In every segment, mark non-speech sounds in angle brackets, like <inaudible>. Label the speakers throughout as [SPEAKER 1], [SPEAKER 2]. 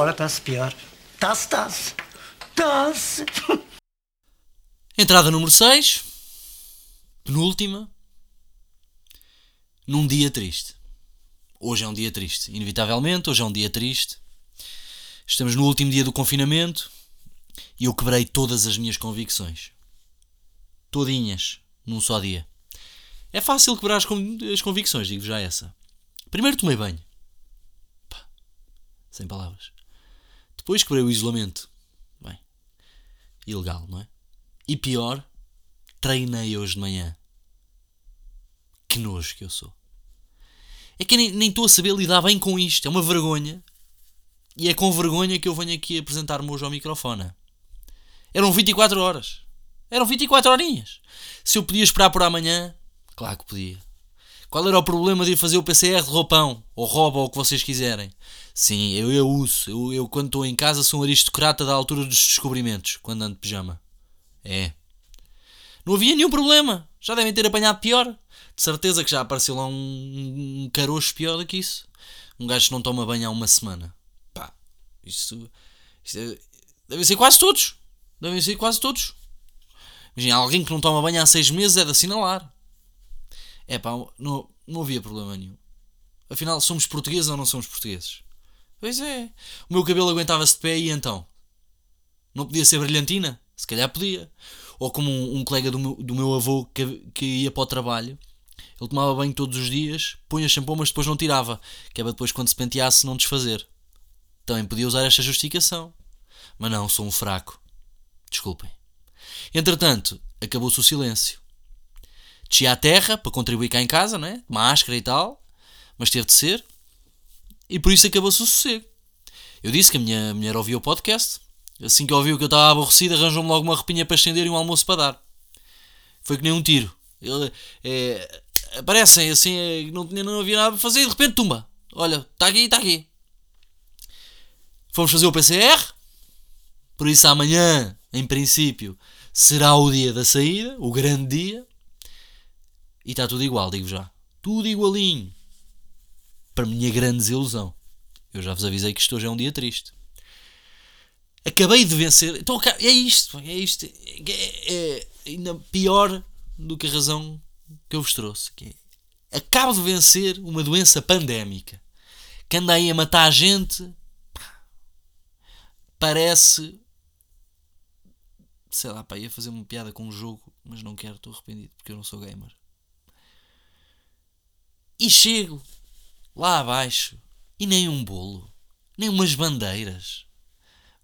[SPEAKER 1] fora está-se pior. Está-se, está-se. Está-se. <laughs>
[SPEAKER 2] Entrada número 6. Penúltima. Num dia triste. Hoje é um dia triste. Inevitavelmente, hoje é um dia triste. Estamos no último dia do confinamento e eu quebrei todas as minhas convicções. Todinhas, num só dia. É fácil quebrar as, as convicções, digo já essa. Primeiro tomei banho. Pá, sem palavras. Depois quebrei o isolamento. Bem, ilegal, não é? E pior, treinei hoje de manhã. Que nojo que eu sou. É que nem estou a saber lidar bem com isto. É uma vergonha. E é com vergonha que eu venho aqui apresentar-me hoje ao microfone. Eram 24 horas. Eram 24 horinhas. Se eu podia esperar por amanhã, claro que podia. Qual era o problema de ir fazer o PCR de roupão? Ou roupa, ou o que vocês quiserem. Sim, eu, eu uso. Eu, eu quando estou em casa sou um aristocrata da altura dos descobrimentos, quando ando de pijama. É. Não havia nenhum problema. Já devem ter apanhado pior. De certeza que já apareceu lá um, um caroço pior do que isso. Um gajo que não toma banho há uma semana. Pá, isso. isso deve, devem ser quase todos. Devem ser quase todos. Imagina, alguém que não toma banho há seis meses é de assinalar. É pá, não, não havia problema nenhum. Afinal, somos portugueses ou não somos portugueses? Pois é. O meu cabelo aguentava-se de pé e então? Não podia ser brilhantina? Se calhar podia. Ou como um, um colega do meu, do meu avô que, que ia para o trabalho, ele tomava banho todos os dias, punha shampoo, mas depois não tirava, que é para depois quando se penteasse não desfazer. Também podia usar esta justificação. Mas não, sou um fraco. Desculpem. Entretanto, acabou-se o silêncio. Desci à terra para contribuir cá em casa, não é? Máscara e tal, mas teve de ser. E por isso acabou-se o sossego. Eu disse que a minha mulher ouvia o podcast Assim que ouviu que eu estava aborrecido, arranjou-me logo uma roupinha para estender e um almoço para dar. Foi que nem um tiro. Ele, é, aparecem assim, é, não, não havia nada para fazer e de repente tumba. Olha, está aqui, está aqui. Fomos fazer o PCR. Por isso amanhã, em princípio, será o dia da saída, o grande dia. E está tudo igual, digo já. Tudo igualinho. Para minha grande desilusão. Eu já vos avisei que isto hoje é um dia triste. Acabei de vencer. Então, é isto. É isto. É, é ainda pior do que a razão que eu vos trouxe. Que é, acabo de vencer uma doença pandémica que anda aí a matar a gente. Parece. Sei lá, pá, ia fazer uma piada com um jogo, mas não quero, estou arrependido porque eu não sou gamer. E chego lá abaixo e nem um bolo, nem umas bandeiras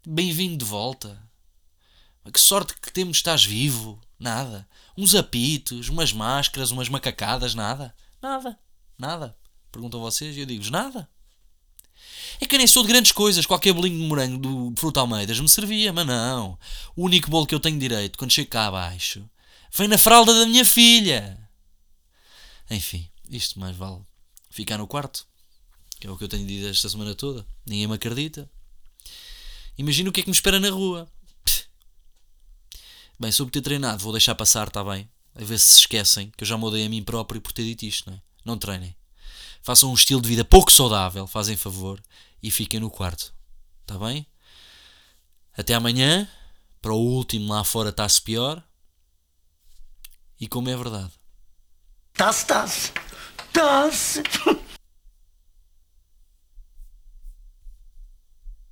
[SPEAKER 2] Bem-vindo de volta. Que sorte que temos, estás vivo. Nada. Uns apitos, umas máscaras, umas macacadas, nada. Nada. Nada. Perguntam vocês e eu digo-vos nada. É que eu nem sou de grandes coisas. Qualquer bolinho de morango do Fruto Almeidas me servia, mas não. O único bolo que eu tenho direito quando chego cá abaixo vem na fralda da minha filha. Enfim, isto mais vale ficar no quarto. Que é o que eu tenho dito esta semana toda. Ninguém me acredita. Imagina o que é que me espera na rua. Bem, sobre ter treinado, vou deixar passar, está bem? A ver se se esquecem que eu já mudei a mim próprio por ter dito isto, não é? Não treinem. Façam um estilo de vida pouco saudável, fazem favor, e fiquem no quarto. Está bem? Até amanhã. Para o último lá fora está-se pior. E como é verdade.
[SPEAKER 1] Está-se, está-se. Está-se.